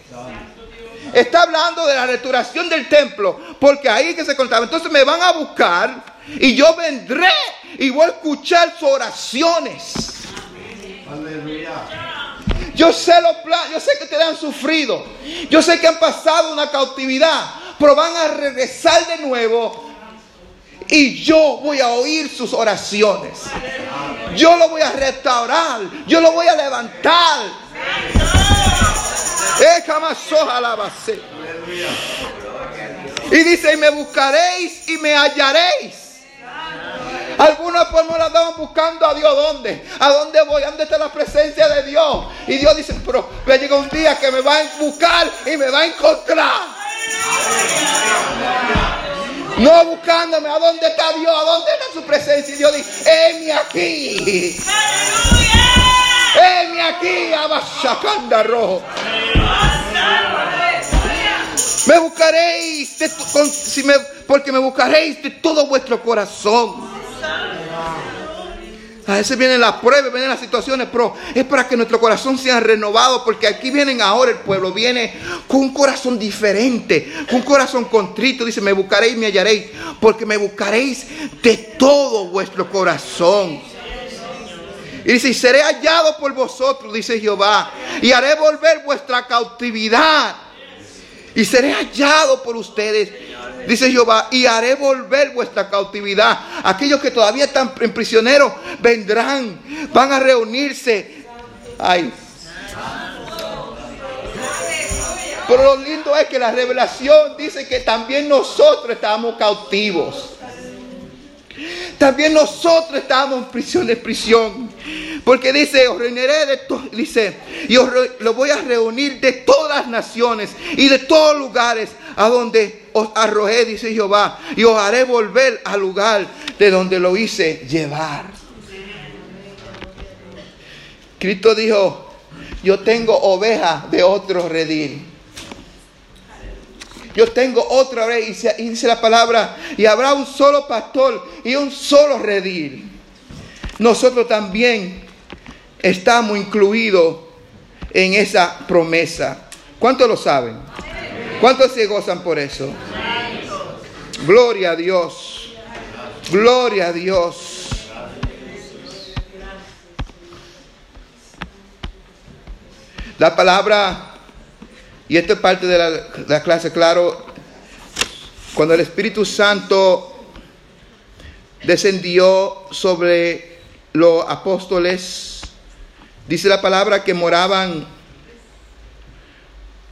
Está hablando de la restauración del templo, porque ahí que se contaba. Entonces me van a buscar y yo vendré y voy a escuchar sus oraciones. Yo sé los planes, yo sé que ustedes han sufrido. Yo sé que han pasado una cautividad, pero van a regresar de nuevo. Y yo voy a oír sus oraciones. Yo lo voy a restaurar. Yo lo voy a levantar. Eh. Y dice, y me buscaréis y me hallaréis. Algunos no la andaban buscando a Dios. ¿Dónde? ¿A dónde voy? ¿A ¿Dónde está la presencia de Dios? Y Dios dice, pero me llega un día que me va a buscar y me va a encontrar. No buscándome, ¿a dónde está Dios? ¿A dónde está su presencia? Y Dios dice, heme aquí. Heme aquí, abashacanda rojo. Me buscaréis, de con- si me- porque me buscaréis de todo vuestro corazón. A veces vienen las pruebas, vienen las situaciones, pero es para que nuestro corazón sea renovado, porque aquí vienen ahora el pueblo, viene con un corazón diferente, con un corazón contrito. Dice, me buscaréis me hallaréis, porque me buscaréis de todo vuestro corazón. Y dice, y seré hallado por vosotros, dice Jehová, y haré volver vuestra cautividad. Y seré hallado por ustedes, dice Jehová, y haré volver vuestra cautividad. Aquellos que todavía están en prisioneros vendrán, van a reunirse. Ay. Pero lo lindo es que la revelación dice que también nosotros estábamos cautivos. También nosotros estábamos en prisión, en prisión. Porque dice, os reuniré de dice, y os lo voy a reunir de todas naciones y de todos lugares a donde os arrojé, dice Jehová, y os haré volver al lugar de donde lo hice llevar. Cristo dijo, yo tengo ovejas de otro redil. Yo tengo otra vez, y dice la palabra, y habrá un solo pastor y un solo redil. Nosotros también estamos incluidos en esa promesa. ¿Cuántos lo saben? ¿Cuántos se gozan por eso? Gloria a Dios. Gloria a Dios. La palabra, y esto es parte de la, la clase, claro, cuando el Espíritu Santo descendió sobre los apóstoles, dice la palabra que moraban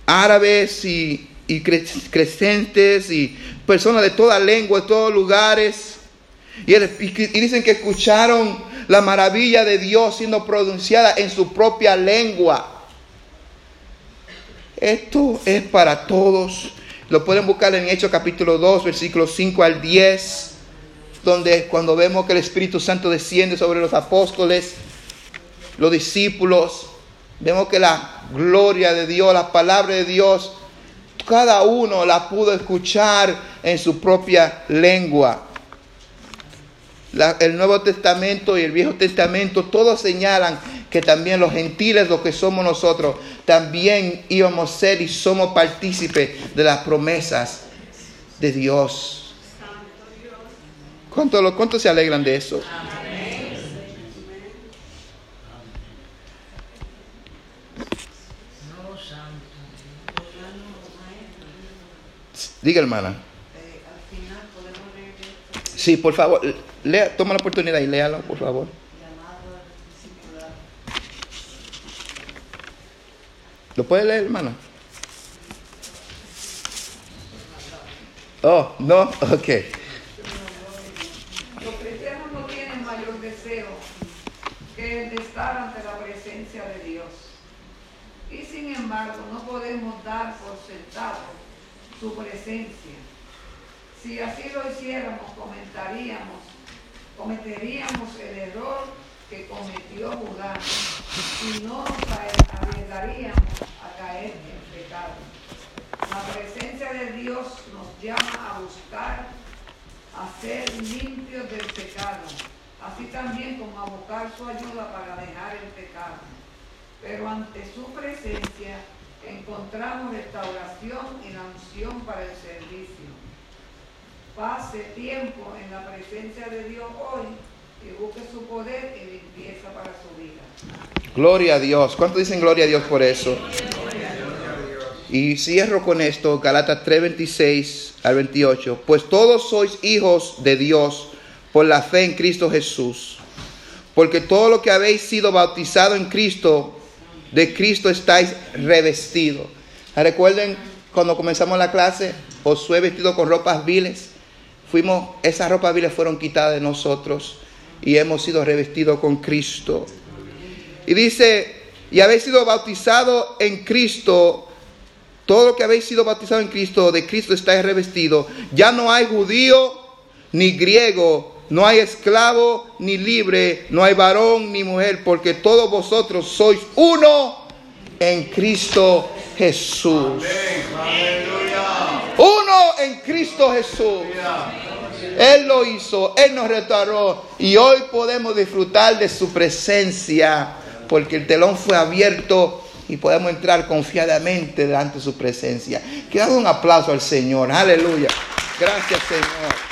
árabes y, y cre- crecentes y personas de toda lengua, de todos lugares. Y, el- y dicen que escucharon la maravilla de Dios siendo pronunciada en su propia lengua. Esto es para todos. Lo pueden buscar en Hechos capítulo 2, versículos 5 al 10, donde cuando vemos que el Espíritu Santo desciende sobre los apóstoles, los discípulos, vemos que la gloria de Dios, la palabra de Dios, cada uno la pudo escuchar en su propia lengua. El Nuevo Testamento y el Viejo Testamento, todos señalan que también los gentiles, los que somos nosotros, también íbamos a ser y somos partícipes de las promesas de Dios. ¿Cuántos cuánto se alegran de eso? Diga, hermana. Sí, por favor, lea, toma la oportunidad y léalo, por favor. ¿Lo puede leer, hermana? Oh, no, ok. Los cristianos no tienen mayor deseo que el de estar ante la presencia de Dios. Y sin embargo, no podemos dar por sentado su presencia. Si así lo hiciéramos, comentaríamos, cometeríamos el error que cometió Judá y no arriesgaríamos a caer en pecado. La presencia de Dios nos llama a buscar a ser limpios del pecado, así también como a buscar su ayuda para dejar el pecado. Pero ante su presencia encontramos restauración y la unción para el servicio. Pase tiempo en la presencia de Dios hoy y busque su poder y limpieza para su vida. Gloria a Dios. ¿Cuánto dicen gloria a Dios por eso? Y cierro con esto, Galatas 3:26 al 28. Pues todos sois hijos de Dios por la fe en Cristo Jesús. Porque todo lo que habéis sido bautizado en Cristo, de Cristo estáis revestidos. Recuerden cuando comenzamos la clase, Josué vestido con ropas viles. Fuimos, esas ropas viles fueron quitadas de nosotros y hemos sido revestidos con Cristo. Y dice, y habéis sido bautizado en Cristo, todo lo que habéis sido bautizado en Cristo, de Cristo estáis revestido. Ya no hay judío ni griego, no hay esclavo ni libre, no hay varón ni mujer, porque todos vosotros sois uno en Cristo Jesús. Uno en Cristo Jesús. Él lo hizo, Él nos restauró y hoy podemos disfrutar de su presencia porque el telón fue abierto y podemos entrar confiadamente delante de su presencia. Que haga un aplauso al Señor, aleluya. Gracias Señor,